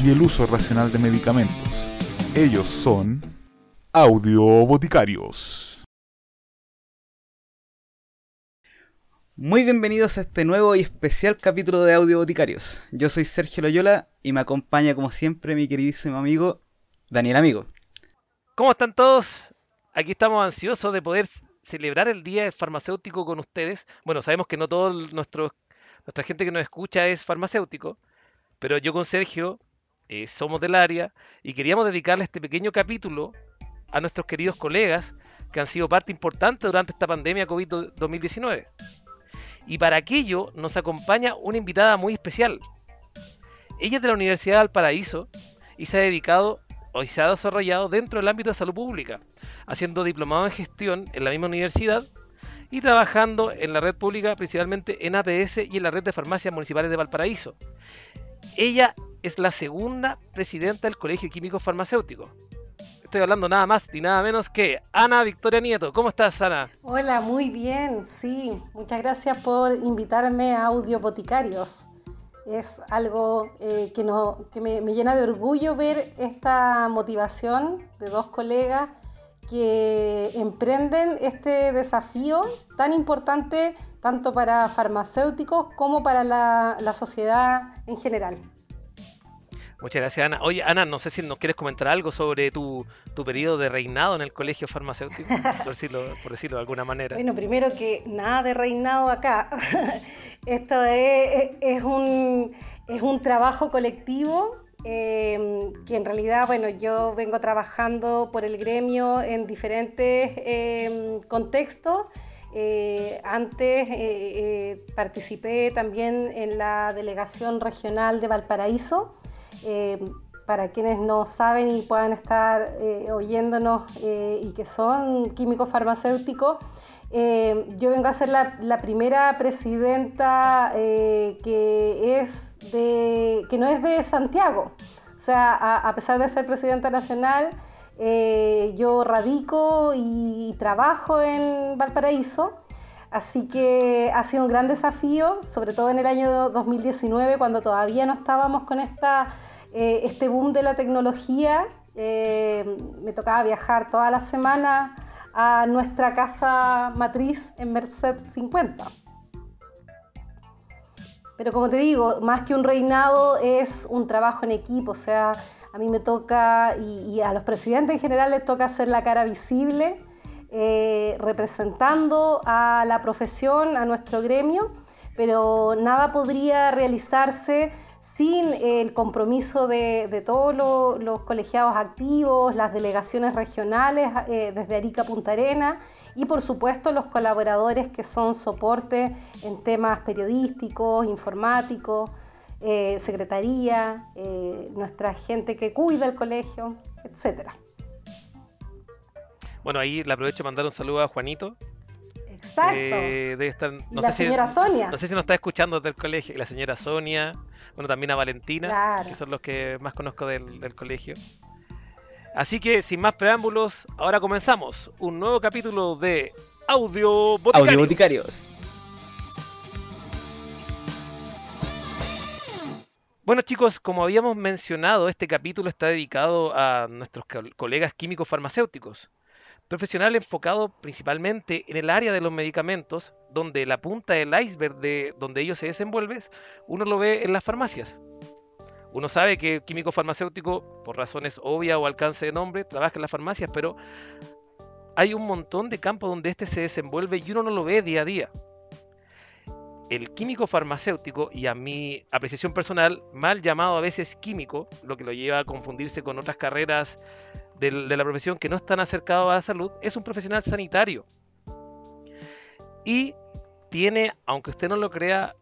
y el uso racional de medicamentos. Ellos son Audio Boticarios. Muy bienvenidos a este nuevo y especial capítulo de Audio Boticarios. Yo soy Sergio Loyola y me acompaña como siempre mi queridísimo amigo Daniel Amigo. ¿Cómo están todos? Aquí estamos ansiosos de poder celebrar el Día del Farmacéutico con ustedes. Bueno, sabemos que no todo nuestro, nuestra gente que nos escucha es farmacéutico, pero yo con Sergio eh, somos del área y queríamos dedicarle este pequeño capítulo a nuestros queridos colegas que han sido parte importante durante esta pandemia COVID-2019. Y para aquello nos acompaña una invitada muy especial. Ella es de la Universidad de Valparaíso y se ha dedicado o se ha desarrollado dentro del ámbito de salud pública haciendo diplomado en gestión en la misma universidad y trabajando en la red pública, principalmente en APS y en la red de farmacias municipales de Valparaíso. Ella es la segunda presidenta del Colegio Químico Farmacéutico. Estoy hablando nada más ni nada menos que Ana Victoria Nieto. ¿Cómo estás, Ana? Hola, muy bien, sí. Muchas gracias por invitarme a Audio Boticarios. Es algo eh, que, no, que me llena de orgullo ver esta motivación de dos colegas que emprenden este desafío tan importante tanto para farmacéuticos como para la, sociedad en general. Muchas gracias, Ana. Oye, Ana, no sé si nos quieres comentar algo sobre tu, periodo de reinado en el colegio farmacéutico, por decirlo, por decirlo de alguna manera. Bueno, primero que nada de reinado acá. Esto es, un, es un trabajo colectivo Em, que en realidad, bueno, yo vengo trabajando por el gremio en diferentes em, contextos. Eh, antes eh, eh, participé también en la delegación regional de Valparaíso. Em, para quienes no saben y puedan estar oyéndonos y que son químicos farmacéuticos, yo vengo a ser la, primera presidenta que es que no es de Santiago. O sea, a, pesar de ser presidenta nacional, eh, yo radico y trabajo en Valparaíso. Así que ha sido un gran desafío, sobre todo en el año 2019, cuando todavía no estábamos con esta, eh, este boom de la tecnología. Eh, me tocaba viajar toda la semana a nuestra casa matriz en Merced 50. Pero como te digo, más que un reinado es un trabajo en equipo, o sea, a mí me toca, y, a los presidentes en general les toca hacer la cara visible, eh, representando a la profesión, a nuestro gremio, pero nada podría realizarse sin el compromiso de, todos los, colegiados activos, las delegaciones regionales eh, desde Arica Punta Arena y por supuesto los colaboradores que son soporte en temas periodísticos, informáticos, eh, secretaría, eh, nuestra gente que cuida el colegio, etcétera. Bueno, ahí le aprovecho para mandar un saludo a Juanito. Exacto. Eh, la señora Sonia. No sé si nos está escuchando desde el colegio. La señora Sonia, bueno, también a Valentina, que son los que más conozco del colegio. Así que sin más preámbulos, ahora comenzamos un nuevo capítulo de Audio Boticarios. Audio Boticarios. Bueno chicos, como habíamos mencionado, este capítulo está dedicado a nuestros colegas químicos farmacéuticos, profesional enfocado principalmente en el área de los medicamentos, donde la punta del iceberg de donde ellos se desenvuelven, uno lo ve en las farmacias. Uno sabe que el químico farmacéutico, por razones obvias o alcance de nombre, trabaja en las farmacias, pero hay un montón de campos donde este se desenvuelve y uno no lo ve día a día. El químico farmacéutico, y a mi apreciación personal, mal llamado a veces químico, lo que lo lleva a confundirse con otras carreras de, la profesión que no están acercados a la salud, es un profesional sanitario. Y tiene, aunque usted no lo crea,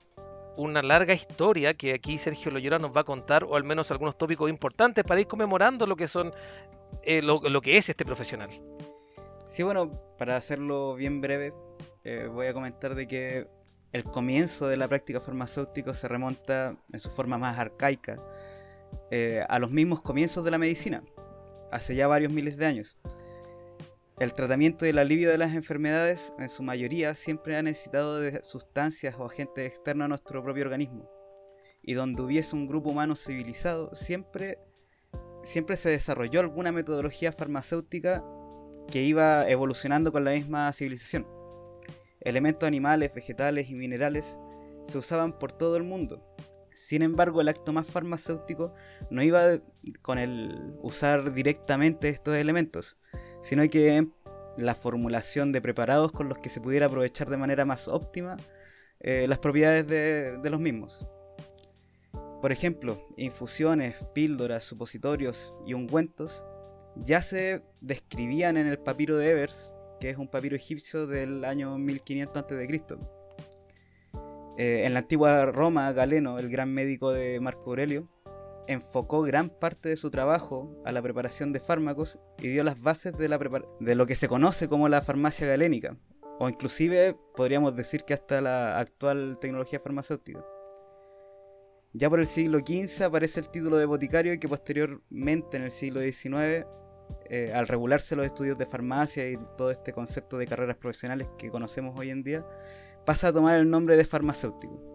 una larga historia que aquí Sergio Loyola nos va a contar, o al menos algunos tópicos importantes para ir conmemorando lo que son eh, lo, que es este profesional. Sí, bueno, para hacerlo bien breve, eh, voy a comentar de que el comienzo de la práctica farmacéutica se remonta en su forma más arcaica eh, a los mismos comienzos de la medicina, hace ya varios miles de años. El tratamiento y el alivio de las enfermedades, en su mayoría, siempre ha necesitado de sustancias o agentes externos a nuestro propio organismo. Y donde hubiese un grupo humano civilizado, siempre, siempre se desarrolló alguna metodología farmacéutica que iba evolucionando con la misma civilización. Elementos animales, vegetales y minerales se usaban por todo el mundo. Sin embargo, el acto más farmacéutico no iba con el usar directamente estos elementos, sino que la formulación de preparados con los que se pudiera aprovechar de manera más óptima eh, las propiedades de, los mismos. Por ejemplo, infusiones, píldoras, supositorios y ungüentos ya se describían en el papiro de Evers, que es un papiro egipcio del año 1500 a.C. Eh, en la antigua Roma, Galeno, el gran médico de Marco Aurelio, enfocó gran parte de su trabajo a la preparación de fármacos y dio las bases de, lo que se conoce como la farmacia galénica, o inclusive podríamos decir que hasta la actual tecnología farmacéutica. Ya por el siglo XV aparece el título de boticario y que posteriormente en el siglo XIX, eh, al regularse los estudios de farmacia y todo este concepto de carreras profesionales que conocemos hoy en día, pasa a tomar el nombre de farmacéutico.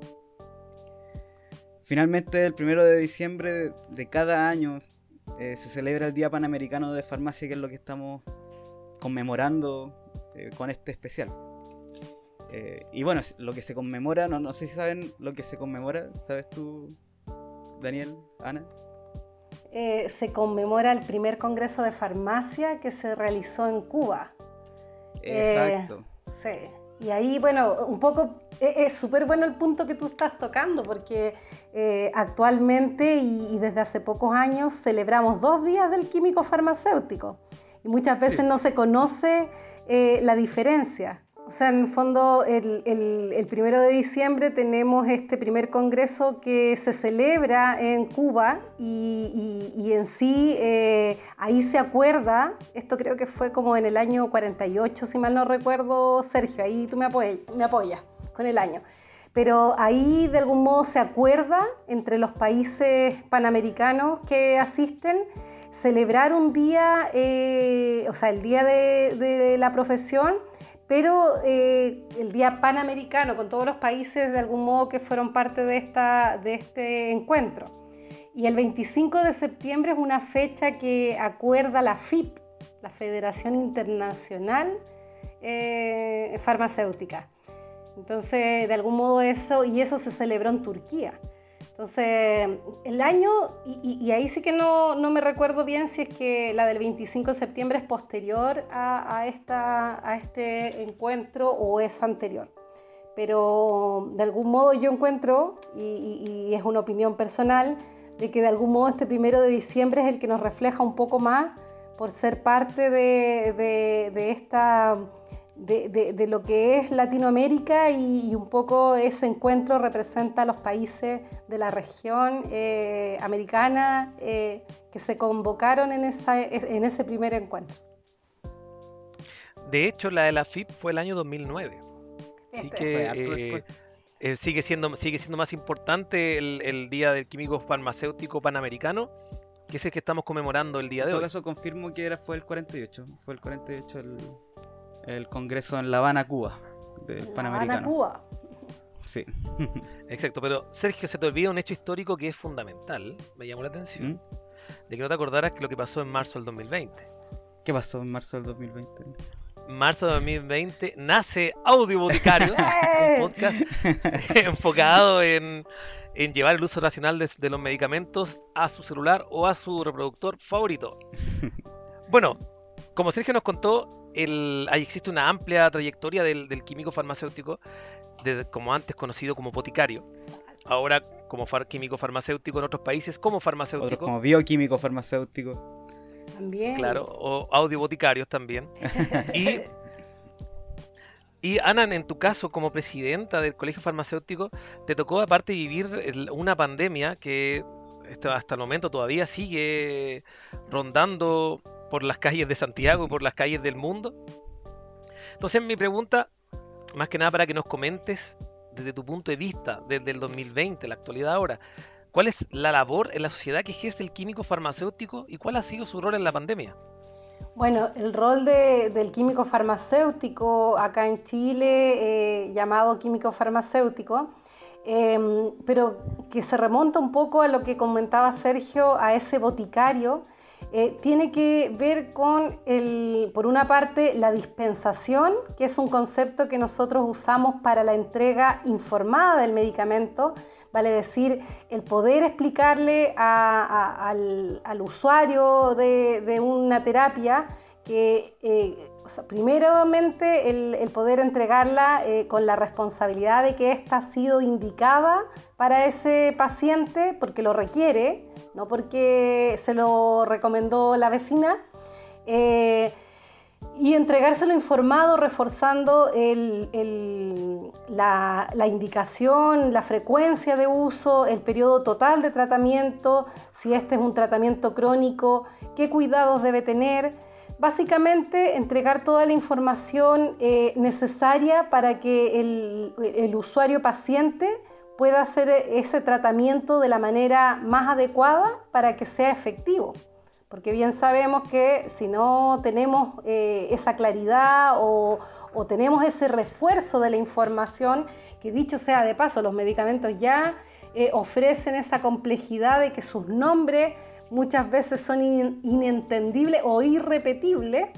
Finalmente, el primero de diciembre de cada año eh, se celebra el Día Panamericano de Farmacia, que es lo que estamos conmemorando eh, con este especial. Eh, y bueno, lo que se conmemora, no, no sé si saben lo que se conmemora, ¿sabes tú, Daniel, Ana? se conmemora el primer Congreso de Farmacia que se realizó en Cuba. Exacto. sí. Y ahí, bueno, un poco e-, es súper bueno el punto que tú estás tocando, porque eh, actualmente y, desde hace pocos años celebramos dos días del químico farmacéutico y muchas veces no se conoce eh, la diferencia. O sea, en el fondo, el, primero de diciembre tenemos este primer congreso que se celebra en Cuba y, en sí eh, ahí se acuerda, esto creo que fue como en el año 48, si mal no recuerdo, Sergio, ahí tú me, apoyas, me apoyas con el año. Pero ahí de algún modo se acuerda entre los países panamericanos que asisten celebrar un día, eh, o sea, el día de la profesión pero eh, el Día Panamericano con todos los países de algún modo que fueron parte de, esta, de este encuentro. Y el 25 de septiembre es una fecha que acuerda la FIP, la Federación Internacional eh, Farmacéutica. Entonces, de algún modo eso, y eso se celebró en Turquía. Entonces, el año, y, ahí sí que no, me recuerdo bien si es que la del 25 de septiembre es posterior a, esta, a este encuentro o es anterior. Pero de algún modo yo encuentro, y, es una opinión personal, de que de algún modo este primero de diciembre es el que nos refleja un poco más por ser parte de esta de, lo que es Latinoamérica y, un poco ese encuentro representa a los países de la región eh, americana eh, que se convocaron en, esa, en ese primer encuentro. De hecho, la de la FIP fue el año 2009. Así que eh, sigue, siendo, sigue siendo más importante el, el Día del Químico Farmacéutico Panamericano que es el que estamos conmemorando el día de hoy. En todo caso confirmo que era, fue el 48. Fue el 48 el, el congreso en La Habana, Cuba, del Panamericano. Cuba. Sí. Exacto, pero Sergio, se te olvida un hecho histórico que es fundamental, me llamó la atención, ¿Mm? de que no te acordaras que lo que pasó en marzo del 2020. ¿Qué pasó en marzo del 2020? Marzo del 2020 nace Audio Boticario, un podcast enfocado en, llevar el uso racional de, de los medicamentos a su celular o a su reproductor favorito. Bueno, como Sergio nos contó, ahí existe una amplia trayectoria del, químico farmacéutico, como antes conocido como boticario, ahora como químico farmacéutico en otros países como farmacéutico. como bioquímico farmacéutico. También. Claro, o audioboticarios también. y, Y Ana, en tu caso, como presidenta del Colegio Farmacéutico, te tocó aparte vivir una pandemia que hasta el momento todavía sigue rondando por las calles de Santiago y por las calles del mundo. Entonces mi pregunta, más que nada para que nos comentes desde tu punto de vista, desde el 2020, la actualidad ahora, ¿cuál es la labor en la sociedad que ejerce el químico farmacéutico y cuál ha sido su rol en la pandemia? Bueno, el rol del químico farmacéutico acá en Chile, eh, llamado químico farmacéutico, em, pero que se remonta un poco a lo que comentaba Sergio, a ese boticario, eh, tiene que ver con, el, por una parte, la dispensación, que es un concepto que nosotros usamos para la entrega informada del medicamento, vale decir, el poder explicarle al, usuario de, una terapia que, eh, primeramente, el, poder entregarla eh, con la responsabilidad de que ésta ha sido indicada para ese paciente porque lo requiere, no porque se lo recomendó la vecina. Eh, y entregárselo informado reforzando la, indicación, la frecuencia de uso, el periodo total de tratamiento, si este es un tratamiento crónico, qué cuidados debe tener. Básicamente entregar toda la información eh, necesaria para que el usuario paciente pueda hacer ese tratamiento de la manera más adecuada para que sea efectivo. Porque bien sabemos que si no tenemos eh, esa claridad o, tenemos ese refuerzo de la información, que dicho sea de paso, los medicamentos ya eh, ofrecen esa complejidad de que sus nombres muchas veces son inentendibles o irrepetibles.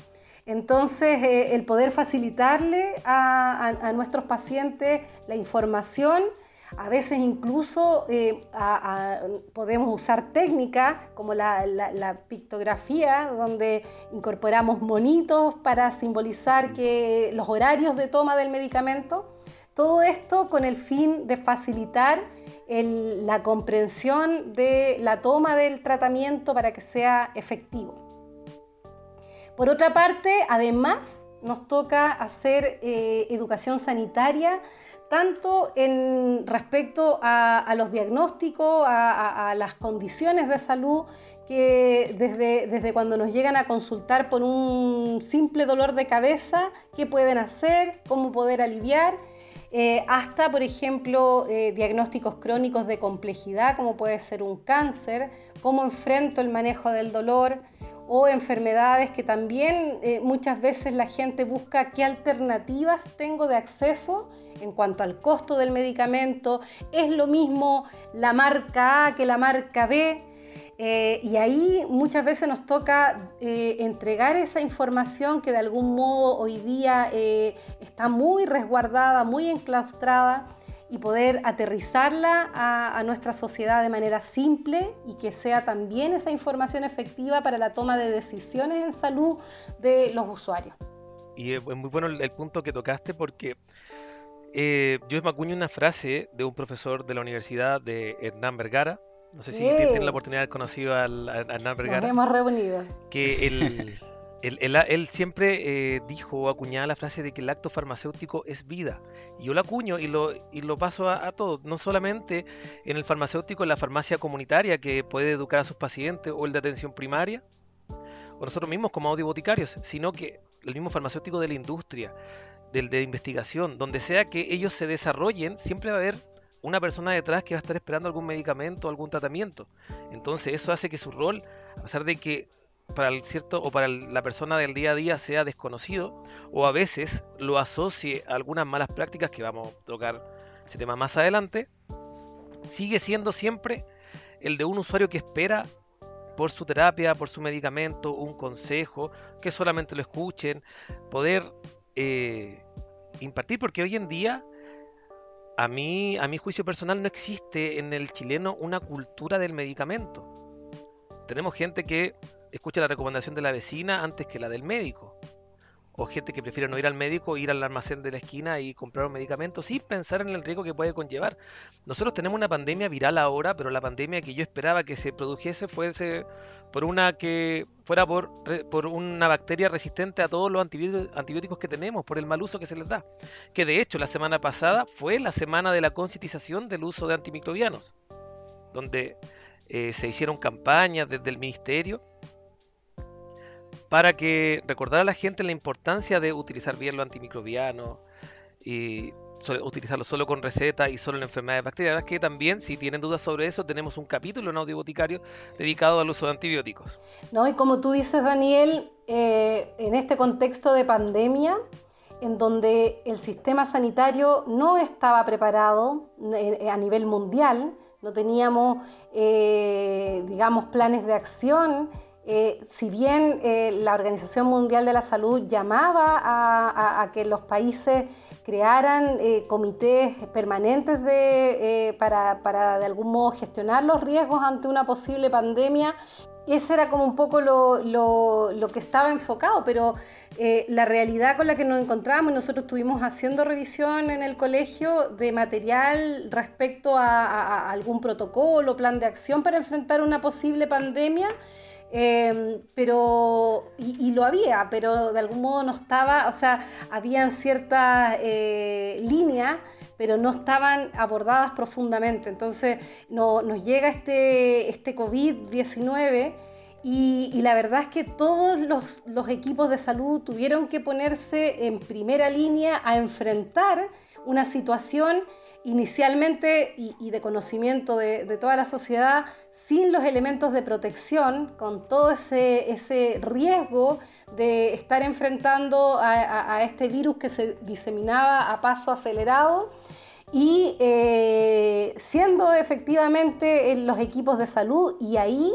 Entonces, eh, el poder facilitarle a nuestros pacientes la información a veces incluso eh, podemos usar técnicas como la, pictografía, donde incorporamos monitos para simbolizar que los horarios de toma del medicamento. Todo esto con el fin de facilitar la comprensión de la toma del tratamiento para que sea efectivo. Por otra parte, además, nos toca hacer eh, educación sanitaria tanto en respecto a, los diagnósticos, a, las condiciones de salud que desde, desde, cuando nos llegan a consultar por un simple dolor de cabeza, qué pueden hacer, cómo poder aliviar, eh, hasta, por ejemplo, eh, diagnósticos crónicos de complejidad, como puede ser un cáncer, cómo enfrento el manejo del dolor, o enfermedades que también eh, muchas veces la gente busca qué alternativas tengo de acceso en cuanto al costo del medicamento. Es lo mismo la marca A que la marca B. Eh, y ahí muchas veces nos toca eh, entregar esa información que de algún modo hoy día está muy resguardada, muy enclaustrada y poder aterrizarla a, nuestra sociedad de manera simple y que sea también esa información efectiva para la toma de decisiones en salud de los usuarios. Y es muy bueno el, punto que tocaste porque eh, yo me acuño una frase de un profesor de la Universidad de Hernán Vergara. No sé si tienen la oportunidad de haber conocido a Hernán Vergara. Nos hemos reunido. Que el, Él, siempre eh, dijo o acuñaba la frase de que el acto farmacéutico es vida. Y yo lo acuño y lo, y lo paso a, todos, no solamente en el farmacéutico, en la farmacia comunitaria que puede educar a sus pacientes o el de atención primaria, o nosotros mismos como audioboticarios, sino que el mismo farmacéutico de la industria, del de investigación, donde sea que ellos se desarrollen, siempre va a haber una persona detrás que va a estar esperando algún medicamento, algún tratamiento. Entonces eso hace que su rol, a pesar de que para el cierto o para la persona del día a día sea desconocido o a veces lo asocie a algunas malas prácticas que vamos a tocar ese tema más adelante, sigue siendo siempre el de un usuario que espera por su terapia, por su medicamento, un consejo, que solamente lo escuchen, poder eh, impartir, porque hoy en día a mí, a mi juicio personal, no existe en el chileno una cultura del medicamento. Tenemos gente que escucha la recomendación de la vecina antes que la del médico. O gente que prefiere no ir al médico, ir al almacén de la esquina y comprar un medicamento sin pensar en el riesgo que puede conllevar. Nosotros tenemos una pandemia viral ahora, pero la pandemia que yo esperaba que se produjese fuese por una que fuera por, una bacteria resistente a todos los antibióticos que tenemos, por el mal uso que se les da. Que de hecho la semana pasada fue la semana de la concientización del uso de antimicrobianos, donde eh, se hicieron campañas desde el ministerio para que recordar a la gente la importancia de utilizar bien los antimicrobianos y utilizarlo solo con receta y solo en enfermedades bacterianas, que también, si tienen dudas sobre eso, tenemos un capítulo en Audio Boticario dedicado al uso de antibióticos. No, y como tú dices, Daniel, eh, en este contexto de pandemia, en donde el sistema sanitario no estaba preparado eh, a nivel mundial, no teníamos, eh, digamos, planes de acción eh, si bien eh, la Organización Mundial de la Salud llamaba a, que los países crearan eh, comités permanentes para, de algún modo gestionar los riesgos ante una posible pandemia, ese era como un poco lo, que estaba enfocado, pero la realidad con la que nos encontramos, nosotros estuvimos haciendo revisión en el colegio de material respecto a algún protocolo, plan de acción para enfrentar una posible pandemia. Em, pero, y, lo había, pero de algún modo no estaba, o sea, habían ciertas eh, líneas, pero no estaban abordadas profundamente. Entonces nos llega este, este COVID-19 y, la verdad es que todos los, equipos de salud tuvieron que ponerse en primera línea a enfrentar una situación inicialmente y, de conocimiento de toda la sociedad sin los elementos de protección, con todo ese, ese riesgo de estar enfrentando a, este virus que se diseminaba a paso acelerado y eh, siendo efectivamente en los equipos de salud y ahí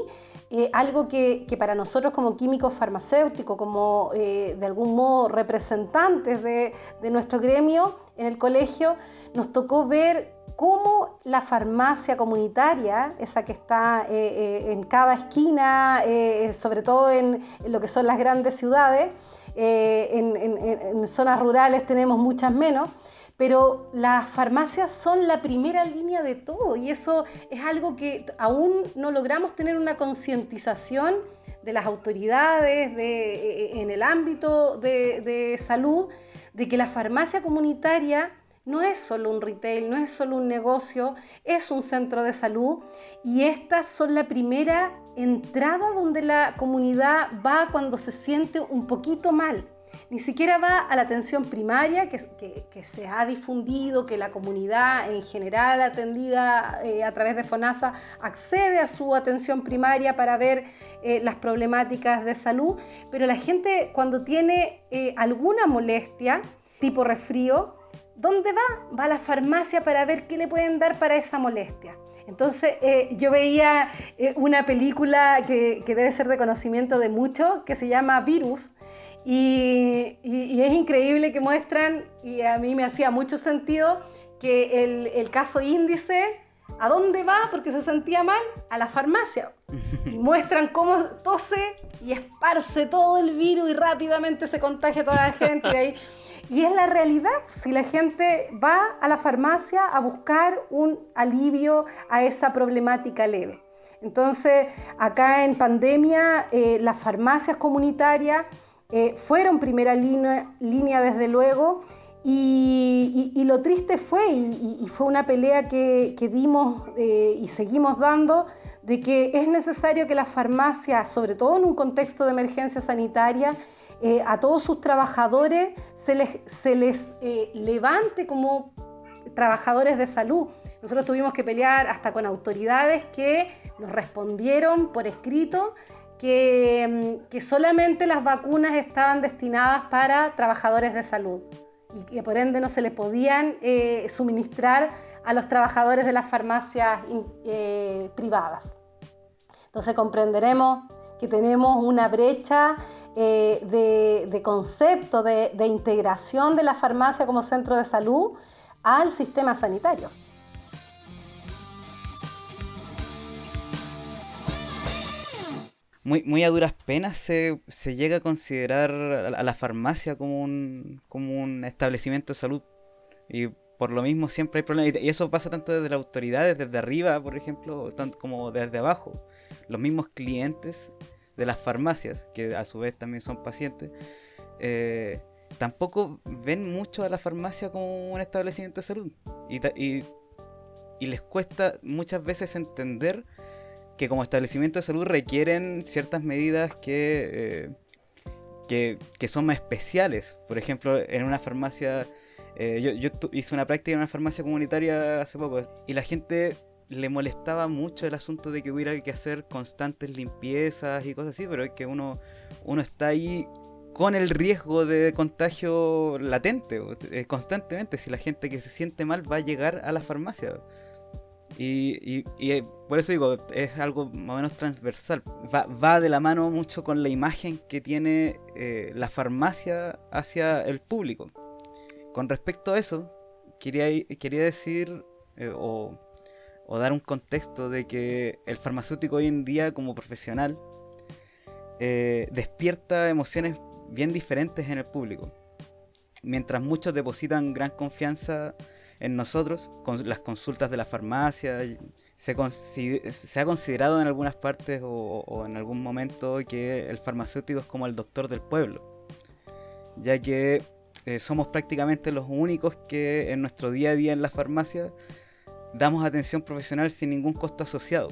eh, algo que, para nosotros como químicos farmacéuticos, como eh, de algún modo representantes de, de nuestro gremio en el colegio, nos tocó ver cómo la farmacia comunitaria, esa que está eh, eh, en cada esquina, eh, sobre todo en, lo que son las grandes ciudades, en, zonas rurales tenemos muchas menos, pero las farmacias son la primera línea de todo y eso es algo que aún no logramos tener una concientización de las autoridades en el ámbito de salud, de que la farmacia comunitaria no es solo un retail, no es solo un negocio, es un centro de salud y estas son la primera entrada donde la comunidad va cuando se siente un poquito mal. Ni siquiera va a la atención primaria que, se ha difundido, que la comunidad en general atendida eh, a través de FONASA accede a su atención primaria para ver eh, las problemáticas de salud, pero la gente cuando tiene eh, alguna molestia, tipo resfrío, ¿Dónde va? Va a la farmacia para ver qué le pueden dar para esa molestia. Entonces eh, yo veía eh, una película que, debe ser de conocimiento de muchos, que se llama Virus, y, es increíble que muestran, y a mí me hacía mucho sentido, que el, el, caso índice, ¿a dónde va? Porque se sentía mal, a la farmacia. Y muestran cómo tose y esparce todo el virus y rápidamente se contagia toda la gente. Y ahí y es la realidad, si la gente va a la farmacia a buscar un alivio a esa problemática leve. Entonces, acá en pandemia, eh, las farmacias comunitarias eh, fueron primera línea, desde luego, y, lo triste fue, y, fue una pelea que, dimos eh, y seguimos dando, de que es necesario que las farmacias, sobre todo en un contexto de emergencia sanitaria, a todos sus trabajadores se les, se les eh, levante como trabajadores de salud. Nosotros tuvimos que pelear hasta con autoridades que nos respondieron por escrito que, mm, que solamente las vacunas estaban destinadas para trabajadores de salud y que por ende no se les podían eh, suministrar a los trabajadores de las farmacias eh, privadas. Entonces comprenderemos que tenemos una brecha eh, de, concepto de, integración de la farmacia como centro de salud al sistema sanitario. muy, muy a duras penas se, llega a considerar a la farmacia como un, como un establecimiento de salud. Y por lo mismo siempre hay problemas. Y eso pasa tanto desde las autoridades, desde arriba, por ejemplo, tanto como desde abajo. Los mismos clientes de las farmacias, que a su vez también son pacientes, eh, tampoco ven mucho a la farmacia como un establecimiento de salud. Y, y, les cuesta muchas veces entender que como establecimiento de salud requieren ciertas medidas que, eh, que, son más especiales. Por ejemplo, en una farmacia, eh, yo, yo hice una práctica en una farmacia comunitaria hace poco y la gente le molestaba mucho el asunto de que hubiera que hacer constantes limpiezas y cosas así, pero es que uno, uno está ahí con el riesgo de contagio latente, eh, constantemente. Si la gente que se siente mal va a llegar a la farmacia. Y, eh, por eso digo, es algo más o menos transversal. Va, de la mano mucho con la imagen que tiene eh, la farmacia hacia el público. Con respecto a eso, quería, quería decir o, dar un contexto de que el farmacéutico hoy en día como profesional despierta emociones bien diferentes en el público. Mientras muchos depositan gran confianza en nosotros, con las consultas de la farmacia, se, se ha considerado en algunas partes o, en algún momento que el farmacéutico es como el doctor del pueblo, ya que eh, somos prácticamente los únicos que en nuestro día a día en la farmacia damos atención profesional sin ningún costo asociado.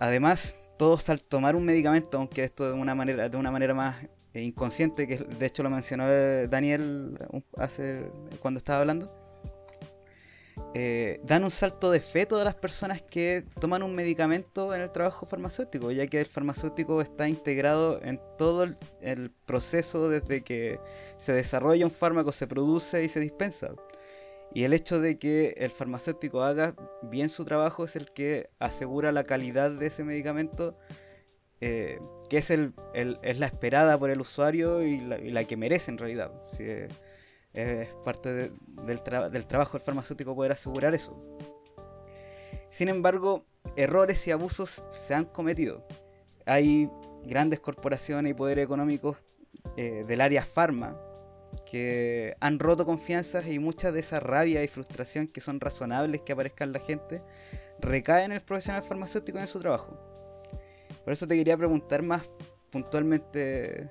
Además, todos al tomar un medicamento, aunque esto de una manera, de una manera más eh, inconsciente, que de hecho lo mencionó Daniel hace cuando estaba hablando, eh, dan un salto de fe todas las personas que toman un medicamento en el trabajo farmacéutico, ya que el farmacéutico está integrado en todo el, proceso desde que se desarrolla un fármaco, se produce y se dispensa. Y el hecho de que el farmacéutico haga bien su trabajo es el que asegura la calidad de ese medicamento, eh, que es, el, es la esperada por el usuario y la, que merece en realidad es parte del, trabajo del farmacéutico poder asegurar eso. Sin embargo, errores y abusos se han cometido. Hay grandes corporaciones y poderes económicos eh, del área farma que han roto confianzas y mucha de esa rabia y frustración que son razonables que aparezcan la gente recaen en el profesional farmacéutico en su trabajo. Por eso te quería preguntar más puntualmente,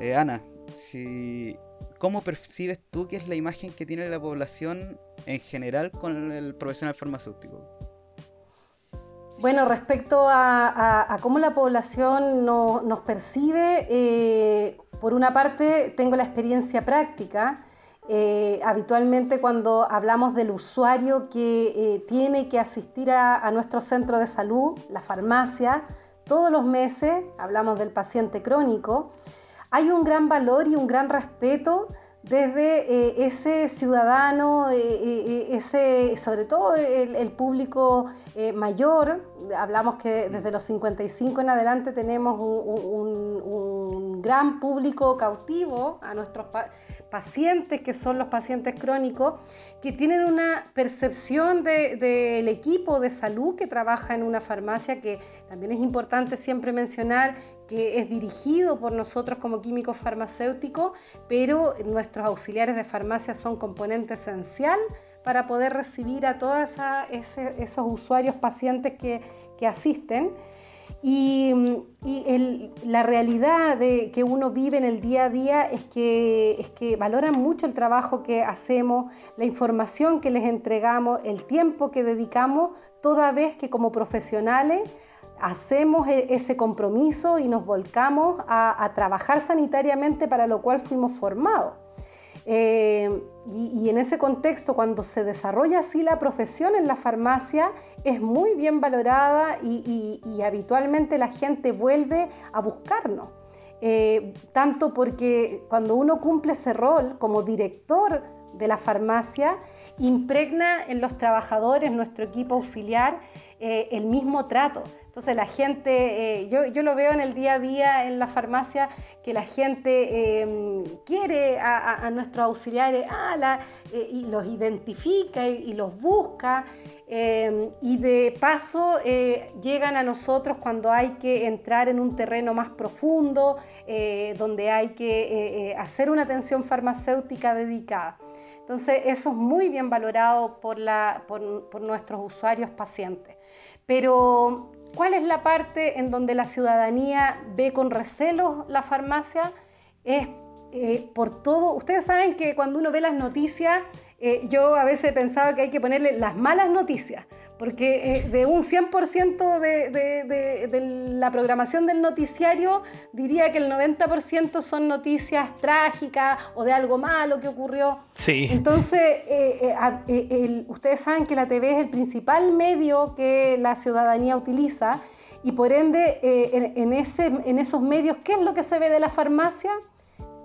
eh, Ana, si ¿Cómo percibes tú que es la imagen que tiene la población en general con el profesional farmacéutico? Bueno, respecto a, cómo la población nos percibe, eh, por una parte tengo la experiencia práctica. Eh, habitualmente cuando hablamos del usuario que eh, tiene que asistir a nuestro centro de salud, la farmacia, todos los meses hablamos del paciente crónico hay un gran valor y un gran respeto desde eh, ese ciudadano, eh, eh, ese, sobre todo el, público mayor, hablamos que desde los 55 en adelante tenemos un, gran público cautivo a nuestros pacientes, que son los pacientes crónicos, que tienen una percepción del equipo de salud que trabaja en una farmacia, que también es importante siempre mencionar que es dirigido por nosotros como químicos farmacéuticos, pero nuestros auxiliares de farmacia son componente esencial para poder recibir a todos esos usuarios pacientes que, asisten. Y, la realidad de que uno vive en el día a día es que, es que valoran mucho el trabajo que hacemos, la información que les entregamos, el tiempo que dedicamos, toda vez que como profesionales hacemos e-, ese compromiso y nos volcamos a, trabajar sanitariamente para lo cual fuimos formados. Eh, y, en ese contexto, cuando se desarrolla así la profesión en la farmacia, es muy bien valorada y, habitualmente la gente vuelve a buscarnos. Eh, tanto porque cuando uno cumple ese rol como director de la farmacia, impregna en los trabajadores, nuestro equipo auxiliar, eh, el mismo trato. Entonces la gente, eh, yo, yo, lo veo en el día a día en la farmacia, que la gente em, quiere a, nuestros auxiliares ah, eh, y los identifica y, los busca y de paso llegan a nosotros cuando hay que entrar en un terreno más profundo, donde hay que hacer una atención farmacéutica dedicada. Entonces eso es muy bien valorado por, la, por, nuestros usuarios pacientes. Pero, ¿cuál es la parte en donde la ciudadanía ve con recelo la farmacia? Es eh, por todo. Ustedes saben que cuando uno ve las noticias, eh, yo a veces pensaba que hay que ponerle las malas noticias, porque eh, de un 100% de, la programación del noticiario, diría que el 90% son noticias trágicas o de algo malo que ocurrió. Sí. Entonces, eh, eh, ustedes saben que la TV es el principal medio que la ciudadanía utiliza y por ende, en, ese, en esos medios, ¿qué es lo que se ve de la farmacia?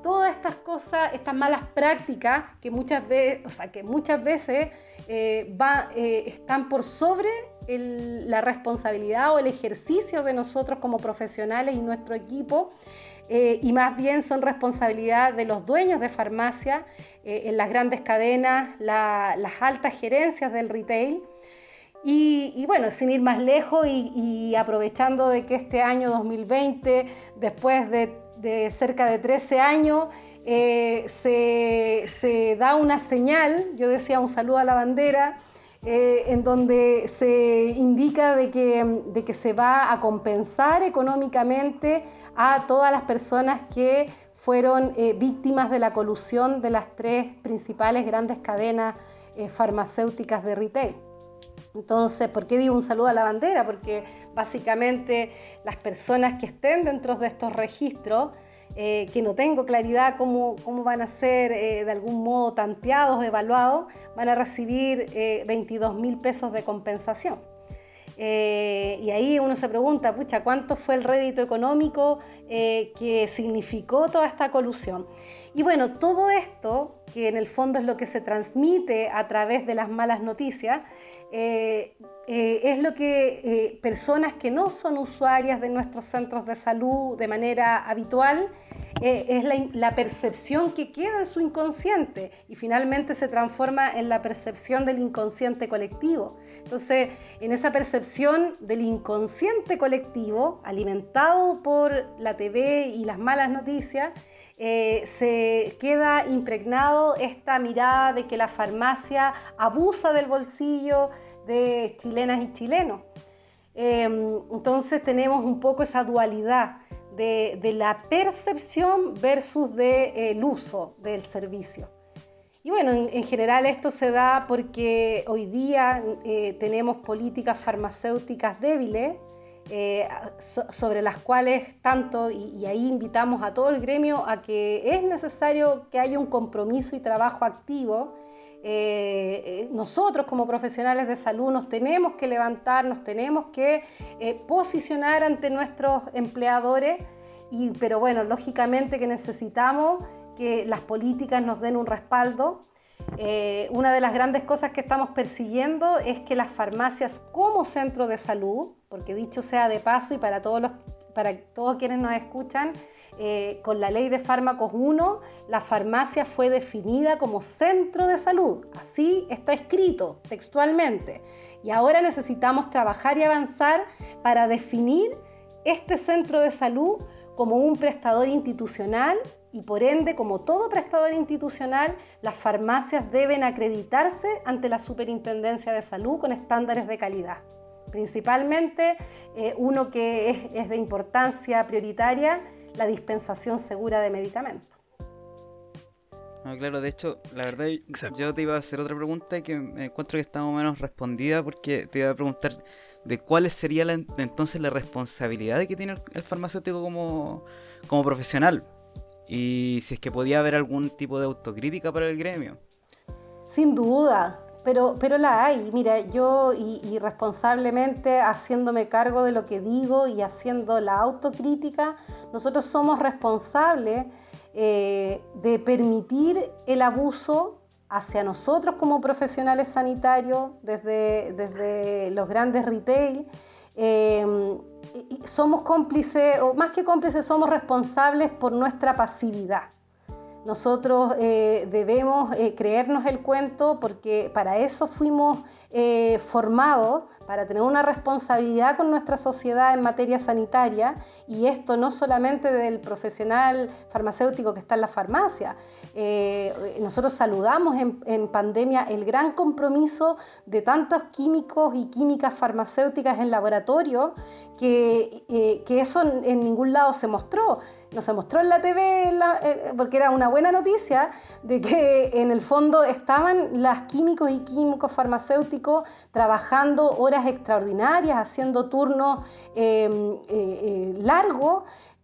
Todas estas cosas, estas malas prácticas que muchas veces, o sea, que muchas veces eh, eh, están por sobre la responsabilidad o el ejercicio de nosotros como profesionales y nuestro equipo. Eh, y más bien son responsabilidad de los dueños de farmacia en las grandes cadenas, las altas gerencias del retail. Y, bueno, sin ir más lejos y, aprovechando de que este año 2020, después de, de cerca de 13 años, eh, se, da una señal, yo decía un saludo a la bandera, eh, en donde se indica de que, de que se va a compensar económicamente a todas las personas que fueron eh, víctimas de la colusión de las tres principales grandes cadenas farmacéuticas de retail. Entonces, ¿por qué digo un saludo a la bandera? Porque básicamente las personas que estén dentro de estos registros eh, que no tengo claridad cómo, cómo van a ser eh, de algún modo tanteados, evaluados, van a recibir 22 eh, mil pesos de compensación. y ahí uno se pregunta, pucha, ¿cuánto fue el rédito económico que significó toda esta colusión? Y bueno, todo esto, que en el fondo es lo que se transmite a través de las malas noticias, eh, eh, es lo que eh, personas que no son usuarias de nuestros centros de salud de manera habitual, es la, percepción que queda en su inconsciente y finalmente se transforma en la percepción del inconsciente colectivo. Entonces, en esa percepción del inconsciente colectivo, alimentado por la TV y las malas noticias, se queda impregnado esta mirada de que la farmacia abusa del bolsillo, de chilenas y chilenos. Em, entonces tenemos un poco esa dualidad de, la percepción versus del uso del servicio. Y bueno, en, general esto se da porque hoy día eh, tenemos políticas farmacéuticas débiles eh, sobre las cuales tanto, y, ahí invitamos a todo el gremio a que es necesario que haya un compromiso y trabajo activo eh, eh, nosotros como profesionales de salud nos tenemos que levantar, nos tenemos que posicionar ante nuestros empleadores, y, pero bueno, lógicamente que necesitamos que las políticas nos den un respaldo. Una de las grandes cosas que estamos persiguiendo es que las farmacias como centro de salud, porque dicho sea de paso y para todos, los, para todos quienes nos escuchan, eh, con la ley de fármacos 1, la farmacia fue definida como centro de salud. Así está escrito textualmente. Y ahora necesitamos trabajar y avanzar para definir este centro de salud como un prestador institucional y por ende, como todo prestador institucional, las farmacias deben acreditarse ante la Superintendencia de Salud con estándares de calidad. Principalmente eh, uno que es de importancia prioritaria la dispensación segura de medicamentos. claro, de hecho, la verdad, yo te iba a hacer otra pregunta que me encuentro que está más o menos respondida porque te iba a preguntar de cuál sería entonces la responsabilidad que tiene el, farmacéutico como, como profesional y si es que podía haber algún tipo de autocrítica para el gremio. Sin duda, pero, pero la hay. Mira, yo y, responsablemente haciéndome cargo de lo que digo y haciendo la autocrítica, nosotros somos responsables eh, de permitir el abuso hacia nosotros como profesionales sanitarios, desde, desde los grandes retail. Em, somos cómplices, o más que cómplices, somos responsables por nuestra pasividad. Nosotros eh, debemos eh, creernos el cuento porque para eso fuimos eh, formados, para tener una responsabilidad con nuestra sociedad en materia sanitaria y esto no solamente del profesional farmacéutico que está en la farmacia. Nosotros saludamos en, pandemia el gran compromiso de tantos químicos y químicas farmacéuticas en laboratorio que, que eso en ningún lado se mostró. No se mostró en la TV eh, porque era una buena noticia de que en el fondo estaban las químicos y químicos farmacéuticos trabajando horas extraordinarias, haciendo turnos eh,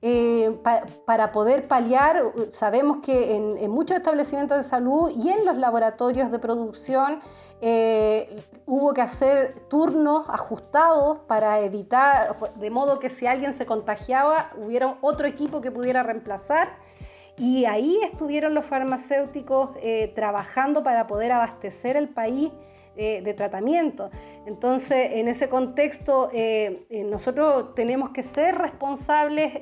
eh, para poder paliar. Sabemos que en muchos establecimientos de salud y en los laboratorios de producción eh, hubo que hacer turnos ajustados para evitar, de modo que si alguien se contagiaba, hubiera otro equipo que pudiera reemplazar. Y ahí estuvieron los farmacéuticos eh, trabajando para poder abastecer el país eh, de tratamiento. Entonces, en ese contexto, nosotros tenemos que ser responsables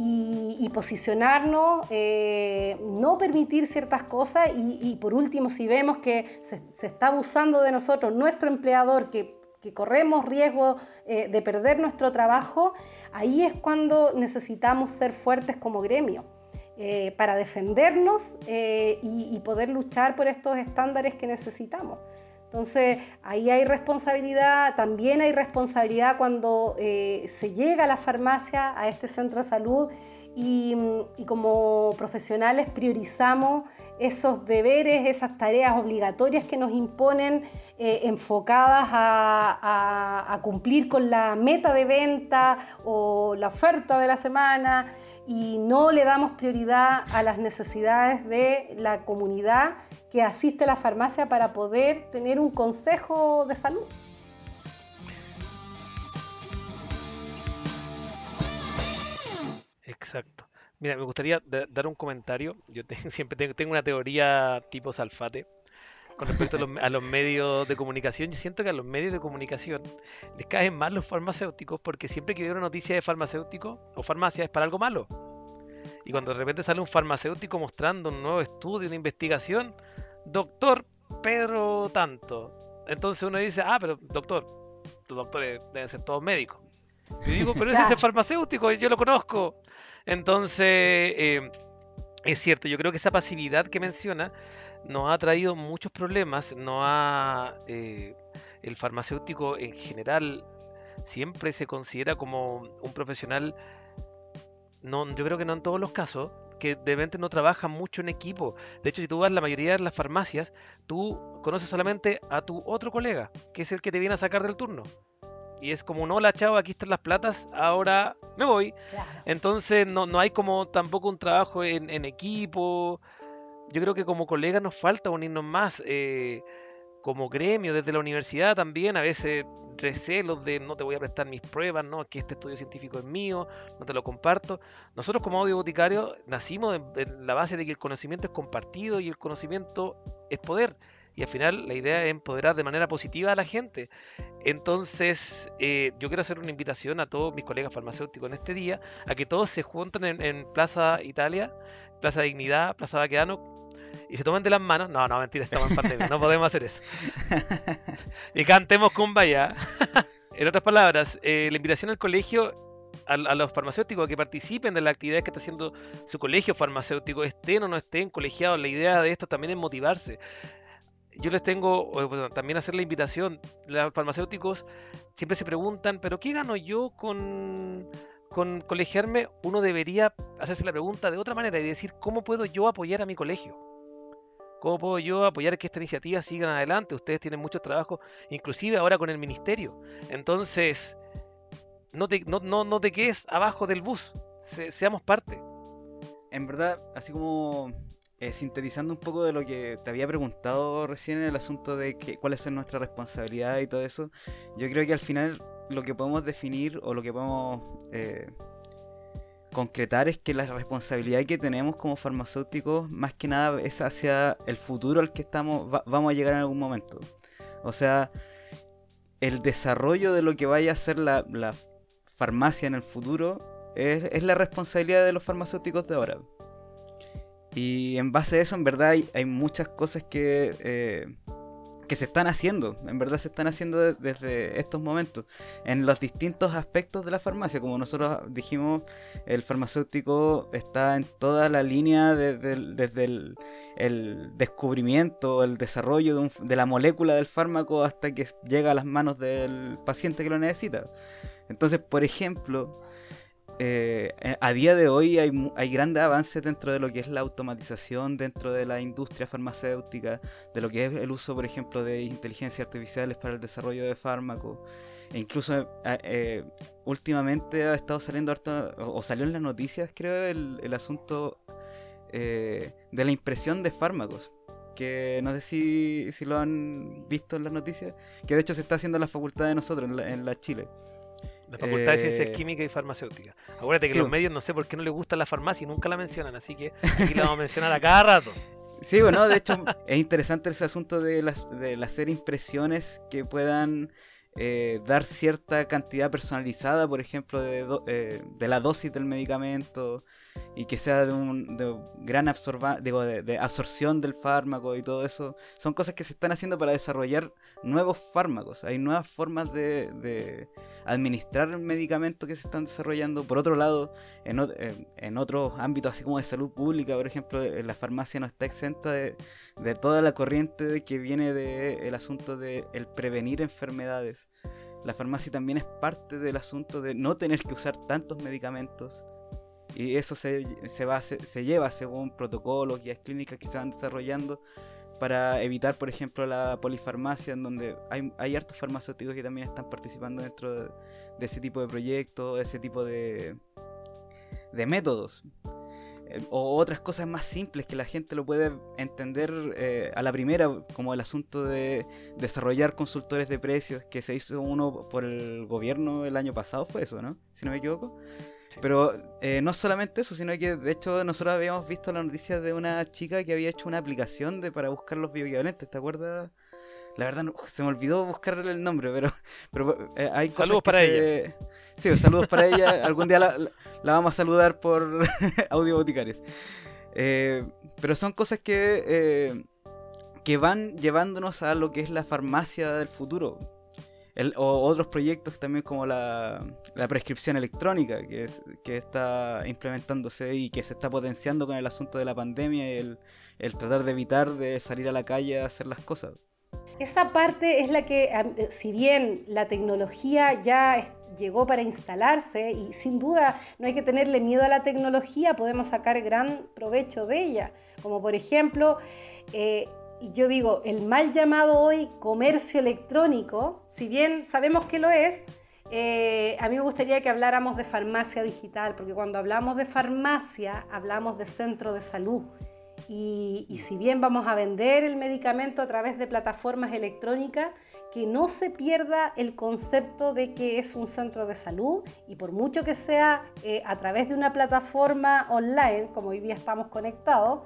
y, posicionarnos, eh, no permitir ciertas cosas y, por último, si vemos que se, está abusando de nosotros, nuestro empleador, que, corremos riesgo eh, de perder nuestro trabajo, ahí es cuando necesitamos ser fuertes como gremio. Eh, para defendernos y poder luchar por estos estándares que necesitamos. Entonces, ahí hay responsabilidad, también hay responsabilidad cuando eh, se llega a la farmacia, a este centro de salud, y, como profesionales priorizamos esos deberes, esas tareas obligatorias que nos imponen eh, enfocadas a, cumplir con la meta de venta o la oferta de la semana y no le damos prioridad a las necesidades de la comunidad que asiste a la farmacia para poder tener un consejo de salud. Exacto. Mira, me gustaría dar un comentario. Yo siempre tengo, una teoría tipo Salfate con respecto a los, medios de comunicación. Yo siento que a los medios de comunicación les caen mal los farmacéuticos porque siempre que veo una noticia de farmacéutico o farmacia es para algo malo. Y cuando de repente sale un farmacéutico mostrando un nuevo estudio, una investigación, doctor Pedro tanto. Entonces uno dice, ah, pero doctor, los doctores deben ser todos médicos. Y digo, pero ese es el farmacéutico, yo lo conozco. Entonces, eh, es cierto, yo creo que esa pasividad que menciona nos ha traído muchos problemas, no ha... Eh, el farmacéutico en general siempre se considera como un profesional no, yo creo que no en todos los casos, que de repente no trabajan mucho en equipo. De hecho, si tú vas a la mayoría de las farmacias, tú conoces solamente a tu otro colega, que es el que te viene a sacar del turno. Y es como, no, hola chavo, aquí están las platas, ahora me voy. Entonces no, no hay como tampoco un trabajo en, en equipo. Yo creo que como colegas nos falta unirnos más. Eh, como gremio, desde la universidad también, a veces recelos de no te voy a prestar mis pruebas, no, que este estudio científico es mío, no te lo comparto. Nosotros como audio boticario nacimos en, la base de que el conocimiento es compartido y el conocimiento es poder. Y al final la idea es empoderar de manera positiva a la gente. Entonces, eh, yo quiero hacer una invitación a todos mis colegas farmacéuticos en este día, a que todos se junten en, en Plaza Italia, Plaza Dignidad, Plaza Baquedano, y se tomen de las manos. No, no, mentira, estamos en pandemia, no podemos hacer eso. y cantemos Kumbaya. en otras palabras, eh, la invitación al colegio, a, los farmacéuticos a que participen de las actividades que está haciendo su colegio farmacéutico, estén o no estén colegiados, la idea de esto también es motivarse. Yo les tengo también hacer la invitación. Los farmacéuticos siempre se preguntan, ¿pero qué gano yo con, con colegiarme? Uno debería hacerse la pregunta de otra manera y decir, ¿cómo puedo yo apoyar a mi colegio? ¿Cómo puedo yo apoyar que esta iniciativa siga adelante? Ustedes tienen mucho trabajo, inclusive ahora con el ministerio. Entonces, no te, no, no, te quedes abajo del bus, seamos parte. En verdad, así como eh, sintetizando un poco de lo que te había preguntado recién en el asunto de que, cuál es nuestra responsabilidad y todo eso, yo creo que al final lo que podemos definir o lo que podemos... Eh, concretar es que la responsabilidad que tenemos como farmacéuticos, más que nada, es hacia el futuro al que estamos, vamos a llegar en algún momento. O sea, el desarrollo de lo que vaya a ser la, farmacia en el futuro es, la responsabilidad de los farmacéuticos de ahora. Y en base a eso, en verdad, hay, muchas cosas que eh, que se están haciendo, en verdad se están haciendo desde estos momentos, en los distintos aspectos de la farmacia. Como nosotros dijimos, el farmacéutico está en toda la línea desde el, descubrimiento, el desarrollo de, la molécula del fármaco hasta que llega a las manos del paciente que lo necesita. Entonces, por ejemplo, eh, a día de hoy hay, hay grandes avances dentro de lo que es la automatización dentro de la industria farmacéutica, de lo que es el uso, por ejemplo, de inteligencia artificiales para el desarrollo de fármacos. E incluso eh, eh, últimamente ha estado saliendo harto, o, salió en las noticias, creo, el, asunto de la impresión de fármacos que no sé si, si, lo han visto en las noticias, que de hecho se está haciendo en la facultad de nosotros, en la, en la Chile. La Facultad de Ciencias eh, Químicas y Farmacéuticas. Acuérdate que los medios no sé por qué no les gusta la farmacia y nunca la mencionan, así que aquí la vamos a mencionar a cada rato. Sí, bueno, de hecho es interesante ese asunto de, las, de hacer impresiones que puedan eh, dar cierta cantidad personalizada, por ejemplo, de, eh, de, la dosis del medicamento y que sea de un de gran absorba, digo, de, absorción del fármaco y todo eso. Son cosas que se están haciendo para desarrollar nuevos fármacos. Hay nuevas formas de, administrar el medicamento que se están desarrollando. Por otro lado, en, otros ámbitos, así como de salud pública, por ejemplo, la farmacia no está exenta de, toda la corriente que viene del asunto de el prevenir enfermedades. La farmacia también es parte del asunto de no tener que usar tantos medicamentos y eso se, se, va, se, lleva según protocolos, guías clínicas que se van desarrollando para evitar, por ejemplo, la polifarmacia, en donde hay, hay hartos farmacéuticos que también están participando dentro de, ese tipo de proyectos, ese tipo de, de métodos. Eh, o otras cosas más simples que la gente lo puede entender eh, a la primera, como el asunto de desarrollar consultores de precios, que se hizo uno por el gobierno el año pasado, fue eso, ¿no? Si no me equivoco. Pero eh, no solamente eso, sino que de hecho nosotros habíamos visto la noticia de una chica que había hecho una aplicación de para buscar los bioequivalentes, ¿te acuerdas? La verdad se me olvidó buscar el nombre, pero, pero eh, hay cosas Saludos para ella. Sí, pues, saludos para ella. Algún día la, vamos a saludar por Audio Boticares. Eh, pero son cosas que, que van llevándonos a lo que es la farmacia del futuro o otros proyectos también como la, prescripción electrónica que, es, que está implementándose y que se está potenciando con el asunto de la pandemia y el, tratar de evitar de salir a la calle a hacer las cosas. Esa parte es la que, si bien la tecnología ya llegó para instalarse y sin duda no hay que tenerle miedo a la tecnología, podemos sacar gran provecho de ella, como por ejemplo eh, yo digo, el mal llamado hoy comercio electrónico, si bien sabemos que lo es, eh, a mí me gustaría que habláramos de farmacia digital, porque cuando hablamos de farmacia hablamos de centro de salud. Y, si bien vamos a vender el medicamento a través de plataformas electrónicas, que no se pierda el concepto de que es un centro de salud y por mucho que sea eh, a través de una plataforma online, como hoy día estamos conectados,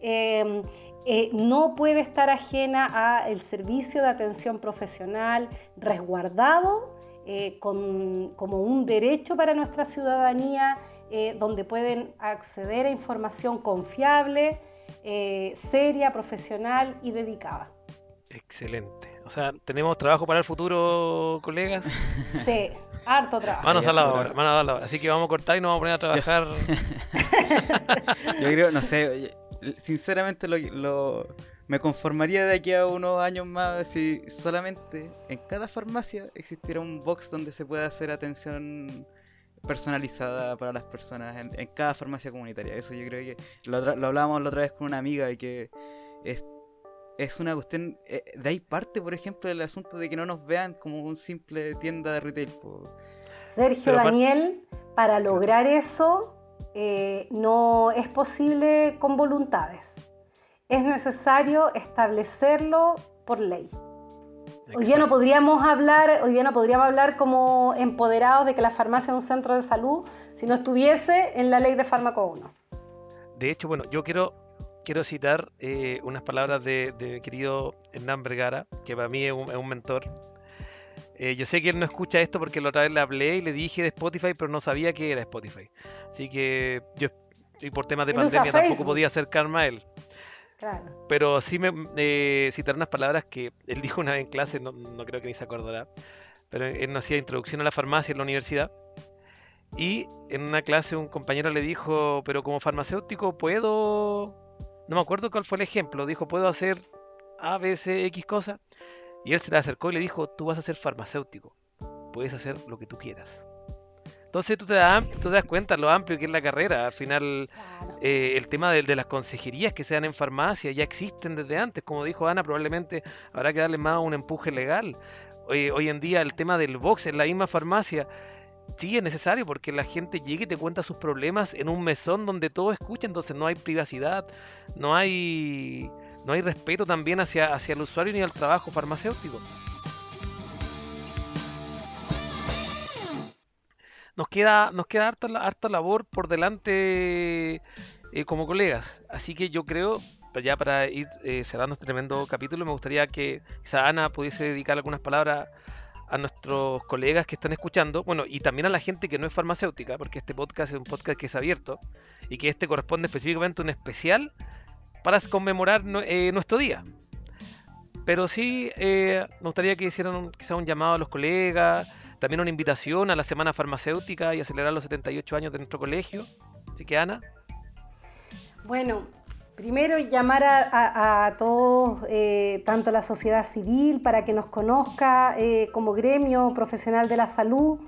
eh, eh, no puede estar ajena al servicio de atención profesional resguardado eh, como un derecho para nuestra ciudadanía, eh, donde pueden acceder a información confiable, seria, profesional y dedicada. Excelente. O sea, tenemos trabajo para el futuro, colegas. Sí, harto trabajo. Manos a la obra, manos a la obra. Así que vamos a cortar y nos vamos a poner a trabajar. Yo creo, no sé, sinceramente lo, me conformaría de aquí a unos años más si solamente en cada farmacia existiera un box donde se pueda hacer atención personalizada para las personas en, cada farmacia comunitaria. Eso yo creo que lo, hablábamos la otra vez con una amiga y que es, es una cuestión... Eh, de ahí parte, por ejemplo, el asunto de que no nos vean como un simple tienda de retail. Sergio Daniel, para lograr eso eh, no es posible con voluntades. Es necesario establecerlo por ley. Hoy día no podríamos hablar, hoy día no podríamos hablar como empoderados de que la farmacia es un centro de salud si no estuviese en la ley de fármaco 1. De hecho, bueno, yo quiero, quiero citar eh, unas palabras de, mi querido Hernán Vergara, que para mí es un, mentor. Eh, yo sé que él no escucha esto porque la otra vez le hablé y le dije de Spotify, pero no sabía que era Spotify. Así que yo, y por temas de pandemia, tampoco podía acercarme a él. Claro. Pero sí me eh, citar unas palabras que él dijo una vez en clase, no, no creo que ni se acordará, pero él nos hacía introducción a la farmacia en la universidad y en una clase un compañero le dijo, pero como farmacéutico puedo... No me acuerdo cuál fue el ejemplo. Dijo, ¿puedo hacer A, B, C, X cosa? Y él se le acercó y le dijo, tú vas a ser farmacéutico. Puedes hacer lo que tú quieras. Entonces tú te das, tú te das cuenta lo amplio que es la carrera. Al final, eh, el tema de, las consejerías que se dan en farmacia ya existen desde antes. Como dijo Ana, probablemente habrá que darle más un empuje legal. Hoy, hoy en día el tema del box en la misma farmacia sí es necesario porque la gente llegue y te cuenta sus problemas en un mesón donde todo escucha, entonces no hay privacidad, no hay, no hay respeto también hacia, hacia el usuario ni al trabajo farmacéutico. Nos queda, nos queda harta, harta labor por delante eh, como colegas, así que yo creo, ya para ir eh, cerrando este tremendo capítulo, me gustaría que quizá Ana pudiese dedicar algunas palabras a nuestros colegas que están escuchando, bueno, y también a la gente que no es farmacéutica, porque este podcast es un podcast que es abierto y que este corresponde específicamente a un especial para conmemorar eh, nuestro día. Pero sí, eh, me gustaría que hicieran quizá un llamado a los colegas, también una invitación a la Semana Farmacéutica y acelerar los 78 años de nuestro colegio. Así que, Ana. Bueno, Primero, llamar a, todos, eh, tanto la sociedad civil, para que nos conozca eh, como gremio profesional de la salud,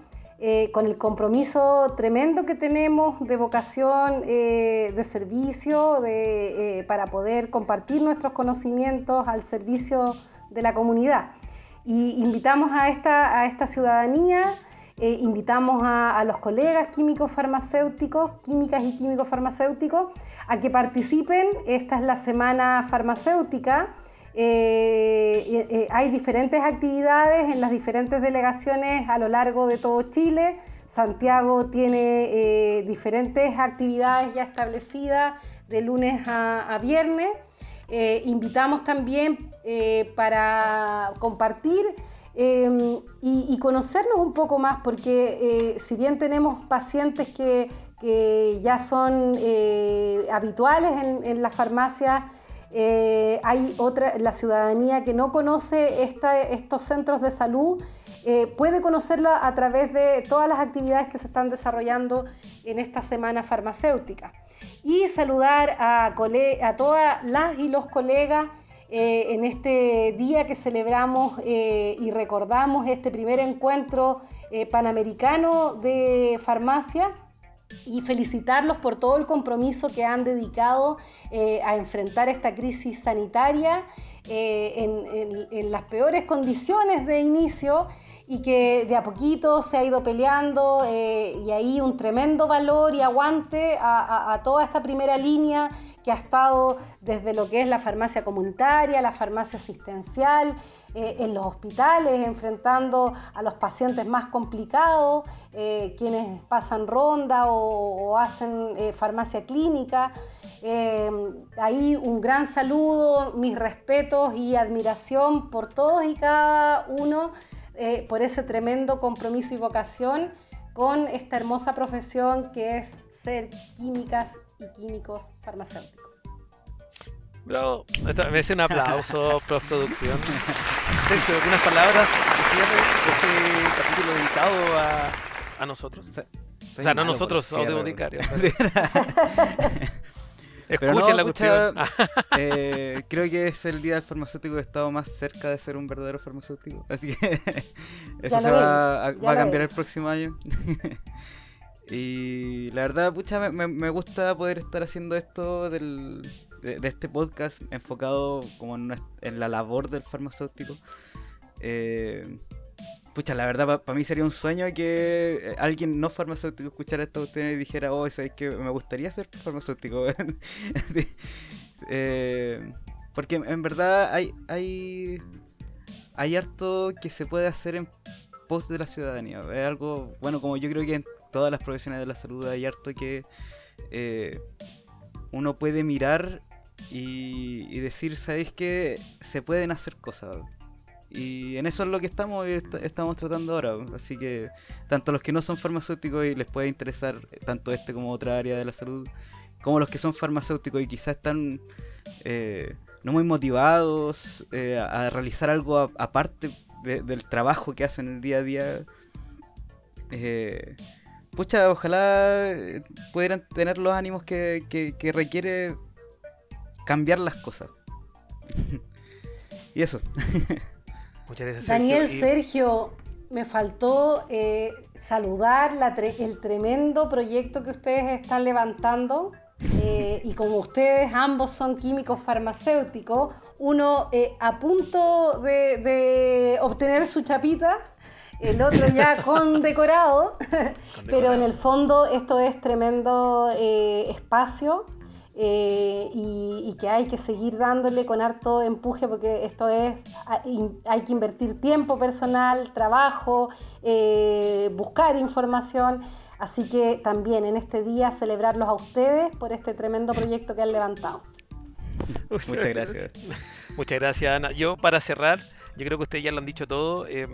eh, con el compromiso tremendo que tenemos de vocación de servicio, para poder compartir nuestros conocimientos al servicio de la comunidad. Y invitamos a esta, a esta ciudadanía, invitamos a, a los colegas químicos farmacéuticos, químicas y químicos farmacéuticos, a que participen. Esta es la semana farmacéutica. Eh, eh, eh, hay diferentes actividades en las diferentes delegaciones a lo largo de todo Chile. Santiago tiene diferentes actividades ya establecidas de lunes a, viernes. invitamos también para compartir y, y, conocernos un poco más, porque si bien tenemos pacientes que ya son eh, habituales en, las farmacias. Eh, hay otra, la ciudadanía que no conoce estos centros de salud eh, puede conocerlo a través de todas las actividades que se están desarrollando en esta semana farmacéutica. Y saludar a, a todas las y los colegas en este día que celebramos y recordamos este primer encuentro panamericano de farmacia y felicitarlos por todo el compromiso que han dedicado eh, a enfrentar esta crisis sanitaria eh, en, las peores condiciones de inicio y que de a poquito se ha ido peleando eh, y hay un tremendo valor y aguante a, toda esta primera línea que ha estado desde lo que es la farmacia comunitaria, la farmacia asistencial, en los hospitales, enfrentando a los pacientes más complicados eh, quienes pasan ronda o, hacen eh, farmacia clínica. Eh, ahí un gran saludo, mis respetos y admiración por todos y cada uno, por ese tremendo compromiso y vocación con esta hermosa profesión que es ser químicas y químicos farmacéuticos. Bravo, me hace un aplauso, producción. Sergio, algunas palabras de cierre de este capítulo dedicado a, a nosotros. o sea, no nosotros, audiovocarios. Escuchen la cuestión. Eh, creo que es el día del farmacéutico que he estado más cerca de ser un verdadero farmacéutico. Así que eso se va, a, va a cambiar el próximo año. y la verdad, pucha, me, me, gusta poder estar haciendo esto del, de, este podcast enfocado como en, la labor del farmacéutico. Eh, Pucha, la verdad, para mí sería un sueño que eh, alguien no farmacéutico escuchara esto usted y dijera, oh, es que me gustaría ser farmacéutico. Eh, porque en verdad hay, hay, hay harto que se puede hacer en pos de la ciudadanía. Es algo, bueno, como yo creo que en todas las profesiones de la salud hay harto que uno puede mirar y, decir, ¿sabéis que se pueden hacer cosas? Y en eso es lo que estamos estamos tratando ahora. Así que tanto los que no son farmacéuticos y les puede interesar tanto este como otra área de la salud, como los que son farmacéuticos y quizás están eh, no muy motivados eh, a, realizar algo aparte del trabajo que hacen el día a día. Eh, pucha, ojalá pudieran tener los ánimos que requiere cambiar las cosas. y eso. Daniel, Sergio, me faltó eh, saludar el tremendo proyecto que ustedes están levantando. Eh, y como ustedes ambos son químicos farmacéuticos, uno eh, a punto de, obtener su chapita, el otro ya condecorado, pero en el fondo esto es tremendo espacio eh, y, que hay que seguir dándole con harto empuje porque esto es, hay que invertir tiempo personal, trabajo, eh, buscar información. Así que también en este día celebrarlos a ustedes por este tremendo proyecto que han levantado. Muchas gracias. Muchas gracias, Ana. Yo, para cerrar, yo creo que ustedes ya lo han dicho todo. Eh,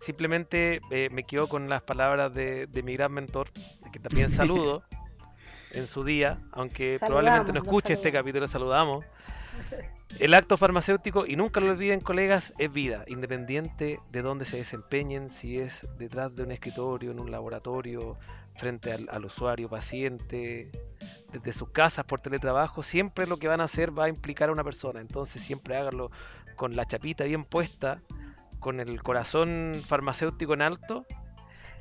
simplemente me quedo con las palabras de, de mi gran mentor, que también saludo. En su día, aunque probablemente no escuche este capítulo, saludamos. El acto farmacéutico, y nunca lo olviden colegas, es vida, independiente de dónde se desempeñen, si es detrás de un escritorio, en un laboratorio, frente al, usuario, paciente, desde sus casas por teletrabajo, siempre lo que van a hacer va a implicar a una persona. Entonces siempre háganlo con la chapita bien puesta, con el corazón farmacéutico en alto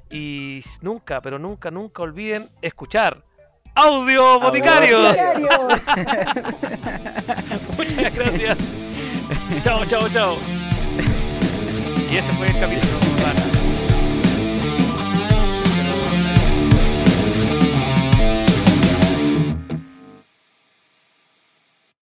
y nunca, pero nunca, nunca olviden escuchar Audio Boticario. Muchas gracias. chao, chao, chao. Y ese fue el capítulo.